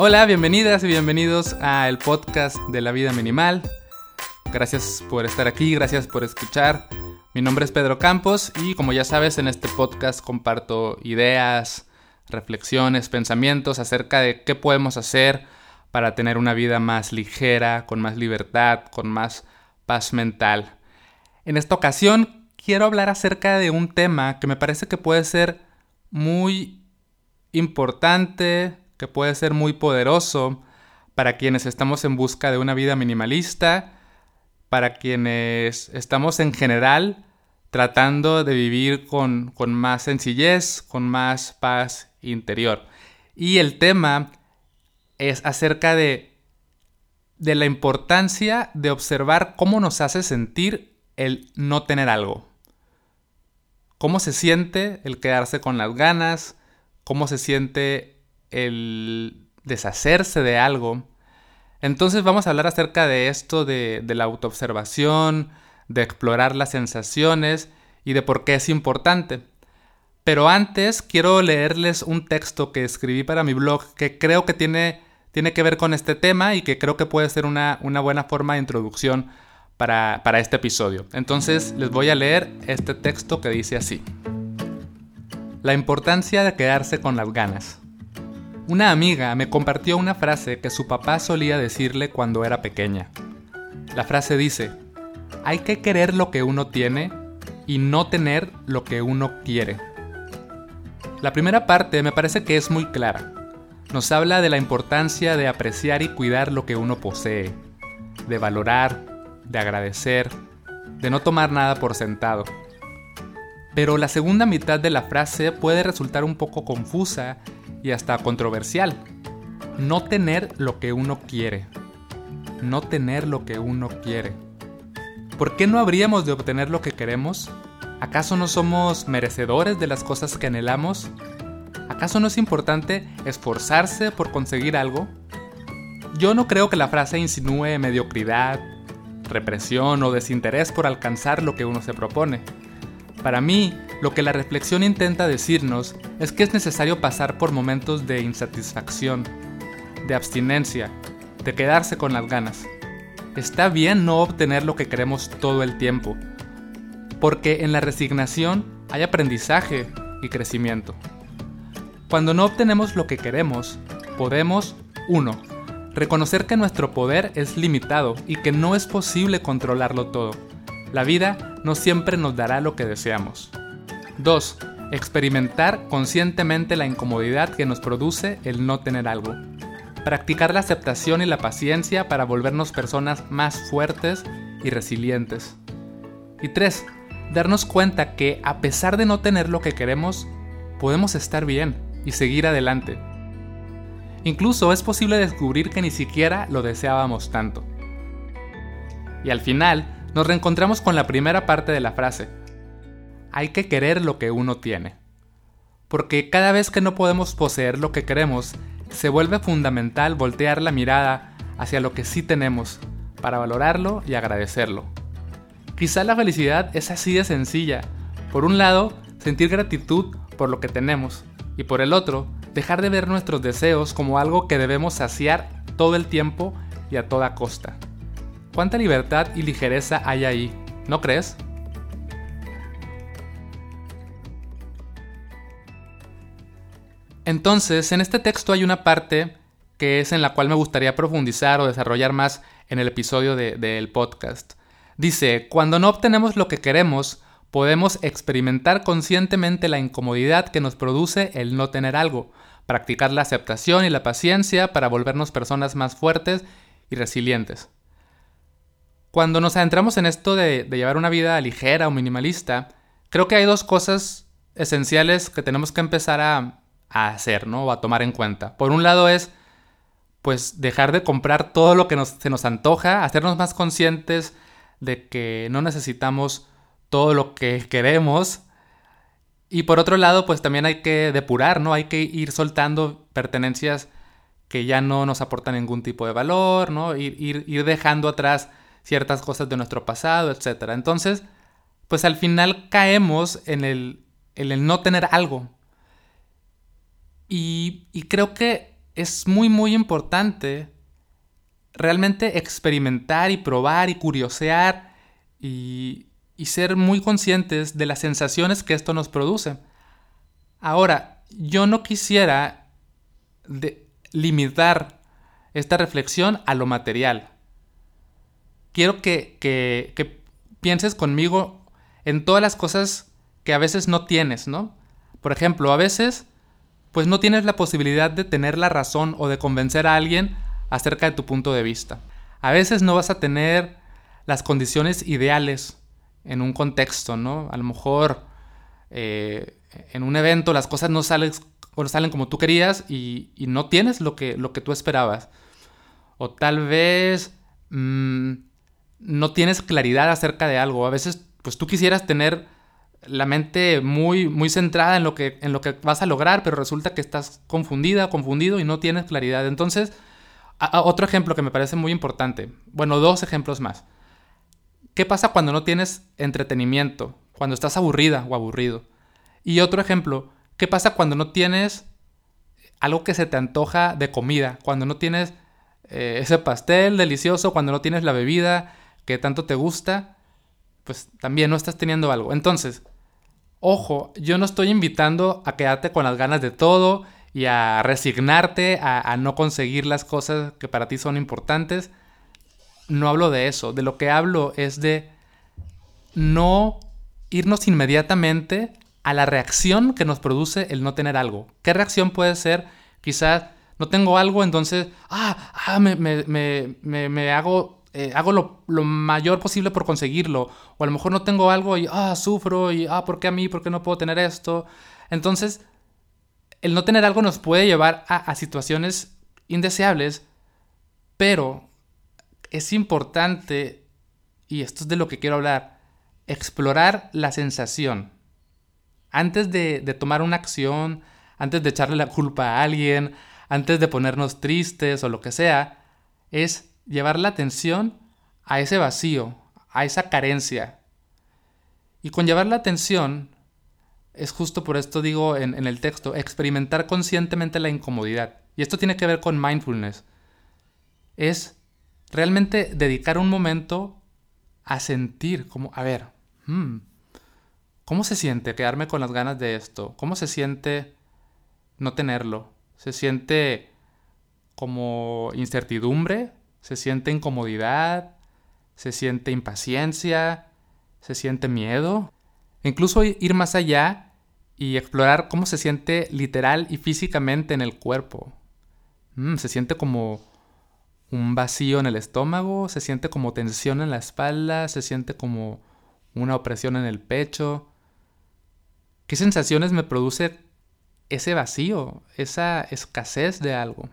Hola, bienvenidas y bienvenidos al podcast de la vida minimal. Gracias por estar aquí, gracias por escuchar. Mi nombre es Pedro Campos y como ya sabes en este podcast comparto ideas, reflexiones, pensamientos acerca de qué podemos hacer para tener una vida más ligera, con más libertad, con más paz mental. En esta ocasión quiero hablar acerca de un tema que me parece que puede ser muy importante, que puede ser muy poderoso para quienes estamos en busca de una vida minimalista, para quienes estamos en general tratando de vivir con, con más sencillez, con más paz interior. Y el tema es acerca de, de la importancia de observar cómo nos hace sentir el no tener algo. Cómo se siente el quedarse con las ganas, cómo se siente el deshacerse de algo. Entonces vamos a hablar acerca de esto, de, la autoobservación, de explorar las sensaciones y de por qué es importante. Pero antes quiero leerles un texto que escribí para mi blog que creo que tiene, tiene que ver con este tema y que creo que puede ser una, una buena forma de introducción para, para este episodio. Entonces les voy a leer este texto que dice así. La importancia de quedarse con las ganas. Una amiga me compartió una frase que su papá solía decirle cuando era pequeña. La frase dice, hay que querer lo que uno tiene y no tener lo que uno quiere. La primera parte me parece que es muy clara. Nos habla de la importancia de apreciar y cuidar lo que uno posee, de valorar, de agradecer, de no tomar nada por sentado. Pero la segunda mitad de la frase puede resultar un poco confusa y hasta controversial. No tener lo que uno quiere. No tener lo que uno quiere. ¿Por qué no habríamos de obtener lo que queremos? ¿Acaso no somos merecedores de las cosas que anhelamos? ¿Acaso no es importante esforzarse por conseguir algo? Yo no creo que la frase insinúe mediocridad, represión o desinterés por alcanzar lo que uno se propone. Para mí, lo que la reflexión intenta decirnos es que es necesario pasar por momentos de insatisfacción, de abstinencia, de quedarse con las ganas. Está bien no obtener lo que queremos todo el tiempo, porque en la resignación hay aprendizaje y crecimiento. Cuando no obtenemos lo que queremos, podemos 1. Reconocer que nuestro poder es limitado y que no es posible controlarlo todo. La vida no siempre nos dará lo que deseamos. 2. Experimentar conscientemente la incomodidad que nos produce el no tener algo. Practicar la aceptación y la paciencia para volvernos personas más fuertes y resilientes. Y 3. Darnos cuenta que a pesar de no tener lo que queremos, podemos estar bien y seguir adelante. Incluso es posible descubrir que ni siquiera lo deseábamos tanto. Y al final, nos reencontramos con la primera parte de la frase, hay que querer lo que uno tiene. Porque cada vez que no podemos poseer lo que queremos, se vuelve fundamental voltear la mirada hacia lo que sí tenemos, para valorarlo y agradecerlo. Quizá la felicidad es así de sencilla. Por un lado, sentir gratitud por lo que tenemos, y por el otro, dejar de ver nuestros deseos como algo que debemos saciar todo el tiempo y a toda costa. ¿Cuánta libertad y ligereza hay ahí? ¿No crees? Entonces, en este texto hay una parte que es en la cual me gustaría profundizar o desarrollar más en el episodio del podcast. Dice, cuando no obtenemos lo que queremos, podemos experimentar conscientemente la incomodidad que nos produce el no tener algo, practicar la aceptación y la paciencia para volvernos personas más fuertes y resilientes. Cuando nos adentramos en esto de, de llevar una vida ligera o minimalista, creo que hay dos cosas esenciales que tenemos que empezar a, a hacer, ¿no? O a tomar en cuenta. Por un lado es, pues, dejar de comprar todo lo que se nos antoja, hacernos más conscientes de que no necesitamos todo lo que queremos. Y por otro lado, pues también hay que depurar, ¿no? Hay que ir soltando pertenencias que ya no nos aportan ningún tipo de valor, ¿no? Ir, ir, ir dejando atrás ciertas cosas de nuestro pasado, etc. Entonces, pues al final caemos en el, en el no tener algo, y, creo que es muy, muy importante realmente experimentar y probar y curiosear y, ser muy conscientes de las sensaciones que esto nos produce. Ahora, yo no quisiera limitar esta reflexión a lo material. Quiero que, que, pienses conmigo en todas las cosas que a veces no tienes, ¿no? Por ejemplo, a veces, pues no tienes la posibilidad de tener la razón o de convencer a alguien acerca de tu punto de vista. A veces no vas a tener las condiciones ideales en un contexto, ¿no? A lo mejor eh, en un evento las cosas no salen, como tú querías y, no tienes lo que, lo que tú esperabas. O tal vez mm, no tienes claridad acerca de algo. A veces, pues tú quisieras tener la mente muy, muy centrada en lo, que, en lo que vas a lograr, pero resulta que estás confundida, confundido y no tienes claridad. Entonces, otro ejemplo que me parece muy importante. Bueno, dos ejemplos más. ¿Qué pasa cuando no tienes entretenimiento? Cuando estás aburrida o aburrido. Y otro ejemplo, ¿qué pasa cuando no tienes algo que se te antoja de comida? Cuando no tienes eh, ese pastel delicioso, cuando no tienes la bebida que tanto te gusta, pues también no estás teniendo algo. Entonces, ojo, yo no estoy invitando a quedarte con las ganas de todo y a resignarte a, no conseguir las cosas que para ti son importantes. No hablo de eso. De lo que hablo es de no irnos inmediatamente a la reacción que nos produce el no tener algo. ¿Qué reacción puede ser? Quizás no tengo algo, entonces, ah, ah me, me, hago, eh, hago lo, lo, mayor posible por conseguirlo. O a lo mejor no tengo algo y, ah, sufro y, ah, ¿por qué a mí? ¿Por qué no puedo tener esto? Entonces, el no tener algo nos puede llevar a, situaciones indeseables, pero es importante, y esto es de lo que quiero hablar, explorar la sensación. Antes de, de, tomar una acción, antes de echarle la culpa a alguien, antes de ponernos tristes o lo que sea, es llevar la atención a ese vacío, a esa carencia. Y con llevar la atención es justo por esto digo en, el texto, experimentar conscientemente la incomodidad. Y esto tiene que ver con mindfulness. Es realmente dedicar un momento a sentir, como, a ver, hmm, ¿cómo se siente quedarme con las ganas de esto? ¿Cómo se siente no tenerlo? ¿Se siente como incertidumbre? ¿Se siente incomodidad? ¿Se siente impaciencia? ¿Se siente miedo? incluso ir más allá y explorar cómo se siente literal y físicamente en el cuerpo. Mm, se siente como un vacío en el estómago, se siente como tensión en la espalda, se siente como una opresión en el pecho. ¿Qué sensaciones me produce ese vacío, esa escasez de algo?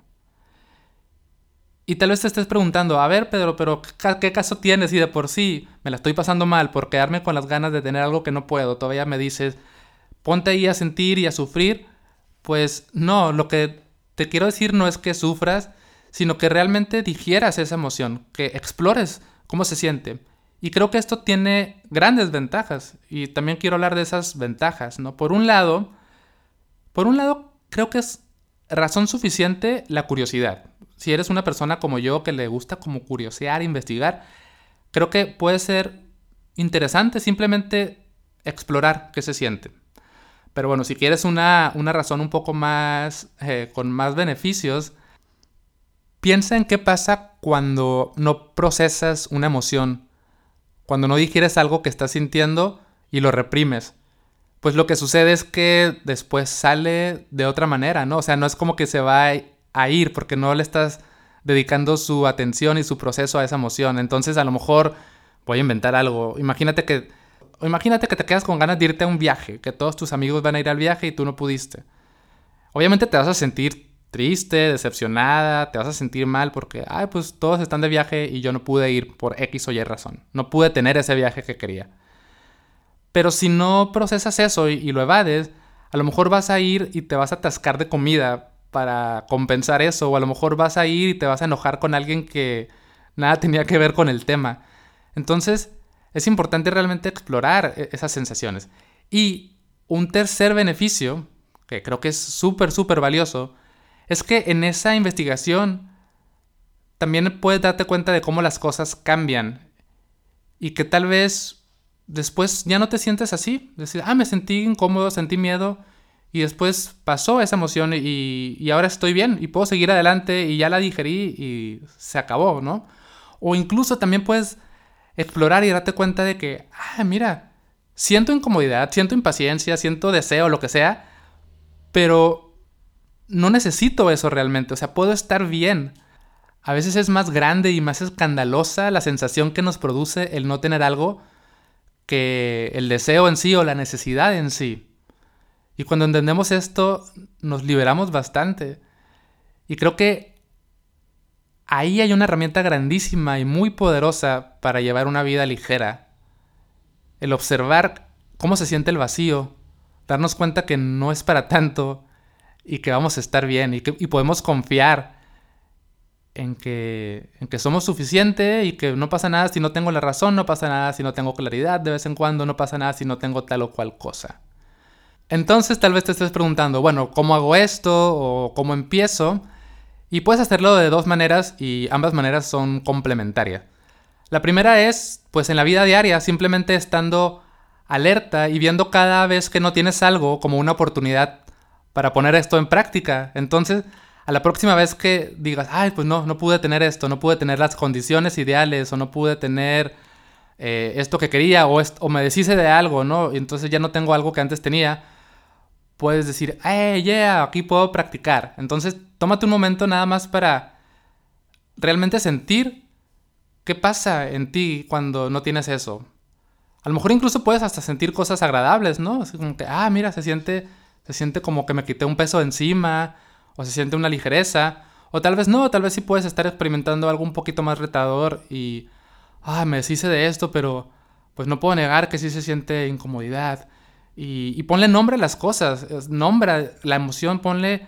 Y tal vez te estés preguntando, a ver Pedro, pero ¿qué caso tienes si de por sí me la estoy pasando mal por quedarme con las ganas de tener algo que no puedo? Todavía me dices, ponte ahí a sentir y a sufrir, pues no, lo que te quiero decir no es que sufras, sino que realmente digieras esa emoción, que explores cómo se siente. Y creo que esto tiene grandes ventajas y también quiero hablar de esas ventajas, ¿no? Por un lado, por un lado creo que es razón suficiente la curiosidad. Si eres una persona como yo que le gusta como curiosear, investigar, creo que puede ser interesante simplemente explorar qué se siente. Pero bueno, si quieres una, razón un poco más, eh, con más beneficios, piensa en qué pasa cuando no procesas una emoción, cuando no digieres algo que estás sintiendo y lo reprimes. Pues lo que sucede es que después sale de otra manera, ¿no? O sea, no es como que se va a ir porque no le estás dedicando su atención y su proceso a esa emoción. Entonces, a lo mejor voy a inventar algo. Imagínate que imagínate que te quedas con ganas de irte a un viaje, que todos tus amigos van a ir al viaje y tú no pudiste. Obviamente te vas a sentir triste, decepcionada, te vas a sentir mal porque, ay, pues todos están de viaje y yo no pude ir por X o Y razón. No pude tener ese viaje que quería. Pero si no procesas eso y, lo evades, a lo mejor vas a ir y te vas a atascar de comida para compensar eso, o a lo mejor vas a ir y te vas a enojar con alguien que nada tenía que ver con el tema. Entonces, es importante realmente explorar e-, esas sensaciones. Y un tercer beneficio, que creo que es súper, súper valioso, es que en esa investigación también puedes darte cuenta de cómo las cosas cambian y que tal vez después ya no te sientes así. Decir, ah, me sentí incómodo, sentí miedo y después pasó esa emoción y, y, ahora estoy bien y puedo seguir adelante y ya la digerí y se acabó, ¿no? O incluso también puedes explorar y darte cuenta de que, ah, mira, siento incomodidad, siento impaciencia, siento deseo, lo que sea, pero no necesito eso realmente, o sea, puedo estar bien. A veces es más grande y más escandalosa la sensación que nos produce el no tener algo que el deseo en sí o la necesidad en sí. Y cuando entendemos esto, nos liberamos bastante. Y creo que ahí hay una herramienta grandísima y muy poderosa para llevar una vida ligera. El observar cómo se siente el vacío, darnos cuenta que no es para tanto y que vamos a estar bien y que podemos confiar en que, en que somos suficiente y que no pasa nada si no tengo la razón, no pasa nada si no tengo claridad de vez en cuando, no pasa nada si no tengo tal o cual cosa. Entonces tal vez te estés preguntando, bueno, ¿cómo hago esto o cómo empiezo? Y puedes hacerlo de dos maneras y ambas maneras son complementarias. La primera es, pues en la vida diaria, simplemente estando alerta y viendo cada vez que no tienes algo como una oportunidad para poner esto en práctica. Entonces, a la próxima vez que digas, ay, pues no, no pude tener esto, no pude tener las condiciones ideales o no pude tener eh, esto que quería o, o me deshice de algo, ¿no? Y entonces ya no tengo algo que antes tenía, puedes decir, hey, yeah, aquí puedo practicar. Entonces, tómate un momento nada más para realmente sentir qué pasa en ti cuando no tienes eso. A lo mejor incluso puedes hasta sentir cosas agradables, ¿no? Así como que, ah, mira, se siente, se siente como que me quité un peso encima, o se siente una ligereza, o tal vez no, tal vez sí puedes estar experimentando algo un poquito más retador y, ah, me deshice de esto, pero pues no puedo negar que sí se siente incomodidad. Y, ponle nombre a las cosas, nombra la emoción, ponle,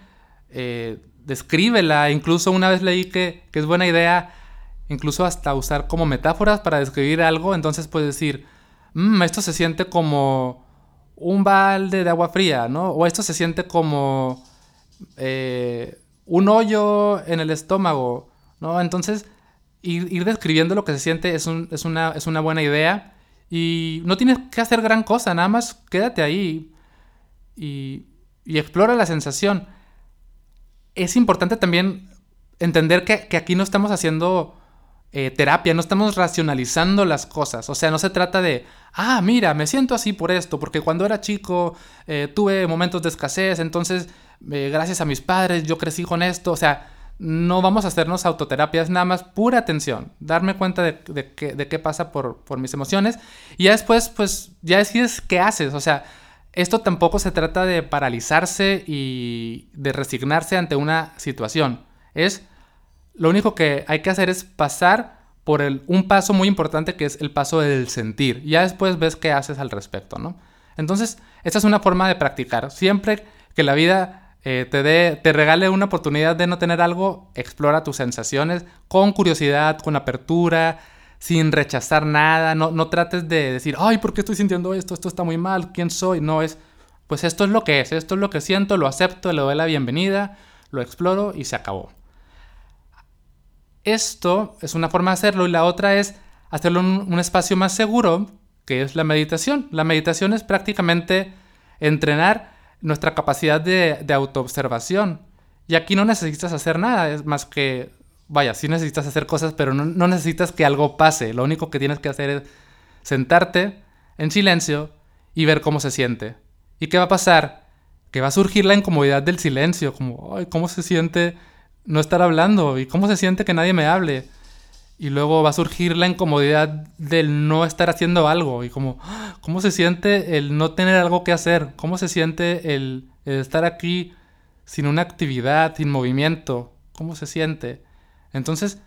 eh, descríbela. Incluso una vez leí que, que es buena idea, incluso hasta usar como metáforas para describir algo. Entonces puedes decir, mmm, esto se siente como un balde de agua fría, ¿no? O esto se siente como eh, un hoyo en el estómago, ¿no? Entonces, ir, describiendo lo que se siente es, una, es una buena idea y no tienes que hacer gran cosa, nada más quédate ahí y, explora la sensación. Es importante también entender que, aquí no estamos haciendo eh, terapia, no estamos racionalizando las cosas. O sea, no se trata de, ah, mira, me siento así por esto, porque cuando era chico eh, tuve momentos de escasez, entonces eh, gracias a mis padres, yo crecí con esto, o sea, no vamos a hacernos autoterapia, es nada más pura atención, darme cuenta de, qué pasa por, mis emociones. Y ya después, pues, ya decides qué haces, o sea, esto tampoco se trata de paralizarse y de resignarse ante una situación, es, lo único que hay que hacer es pasar por un paso muy importante que es el paso del sentir, ya después ves qué haces al respecto, ¿no? Entonces, esta es una forma de practicar, siempre que la vida eh, te, regale una oportunidad de no tener algo, explora tus sensaciones con curiosidad, con apertura, sin rechazar nada. No, no trates de decir, ay, ¿por qué estoy sintiendo esto? Esto está muy mal, ¿quién soy? No es, pues esto es lo que es, esto es lo que siento, lo acepto, le doy la bienvenida, lo exploro y se acabó. Esto es una forma de hacerlo y la otra es hacerlo en un espacio más seguro, que es la meditación. La meditación es prácticamente entrenar nuestra capacidad de, autoobservación. Y aquí no necesitas hacer nada, es más que, vaya, sí necesitas hacer cosas, pero no, necesitas que algo pase. Lo único que tienes que hacer es sentarte en silencio y ver cómo se siente. ¿Y qué va a pasar? Que va a surgir la incomodidad del silencio, como, ¿cómo se siente no estar hablando? ¿Y cómo se siente que nadie me hable? Y luego va a surgir la incomodidad del no estar haciendo algo y como, ¿cómo se siente el no tener algo que hacer? ¿Cómo se siente el, estar aquí sin una actividad, sin movimiento? ¿Cómo se siente? Entonces,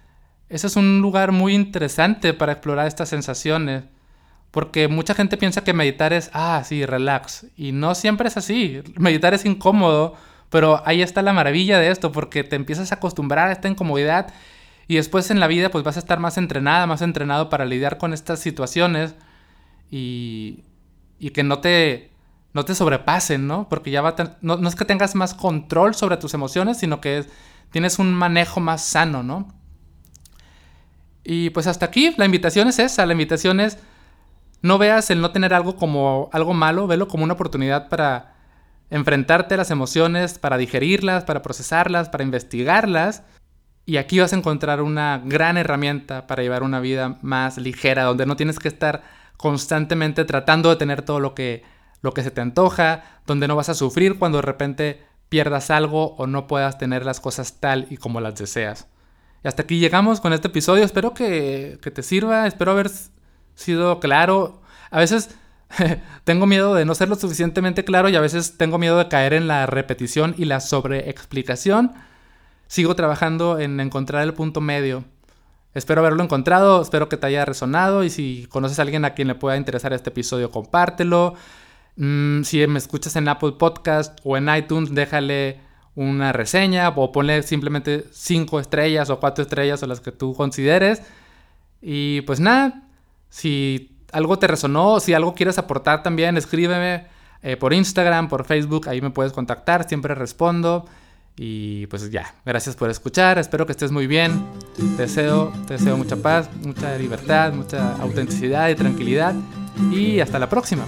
ese es un lugar muy interesante para explorar estas sensaciones. Porque mucha gente piensa que meditar es, ah, sí, relax. Y no siempre es así. Meditar es incómodo, pero ahí está la maravilla de esto, porque te empiezas a acostumbrar a esta incomodidad y después en la vida pues vas a estar más entrenada, más entrenado para lidiar con estas situaciones y, y que no te no te sobrepasen, ¿no? Porque ya va no, no, es que tengas más control sobre tus emociones, sino que tienes un manejo más sano, ¿no? Y pues hasta aquí la invitación es esa, la invitación es no veas el no tener algo como algo malo, velo como una oportunidad para enfrentarte a las emociones, para digerirlas, para procesarlas, para investigarlas. Y aquí vas a encontrar una gran herramienta para llevar una vida más ligera, donde no tienes que estar constantemente tratando de tener todo lo que, lo que se te antoja, donde no vas a sufrir cuando de repente pierdas algo o no puedas tener las cosas tal y como las deseas. Y hasta aquí llegamos con este episodio. Espero que, que te sirva, espero haber sido claro. A veces tengo miedo de no ser lo suficientemente claro y a veces tengo miedo de caer en la repetición y la sobreexplicación. Sigo trabajando en encontrar el punto medio. Espero haberlo encontrado, espero que te haya resonado y si conoces a alguien a quien le pueda interesar este episodio, compártelo. Mm, si me escuchas en Apple Podcast o en iTunes, déjale una reseña o ponle simplemente 5 estrellas o 4 estrellas o las que tú consideres. Y pues nada, si algo te resonó, si algo quieres aportar también, escríbeme eh, por Instagram, por Facebook, ahí me puedes contactar, siempre respondo. Y pues ya, gracias por escuchar, espero que estés muy bien. Te deseo, te deseo mucha paz, mucha libertad, mucha autenticidad y tranquilidad. Y hasta la próxima.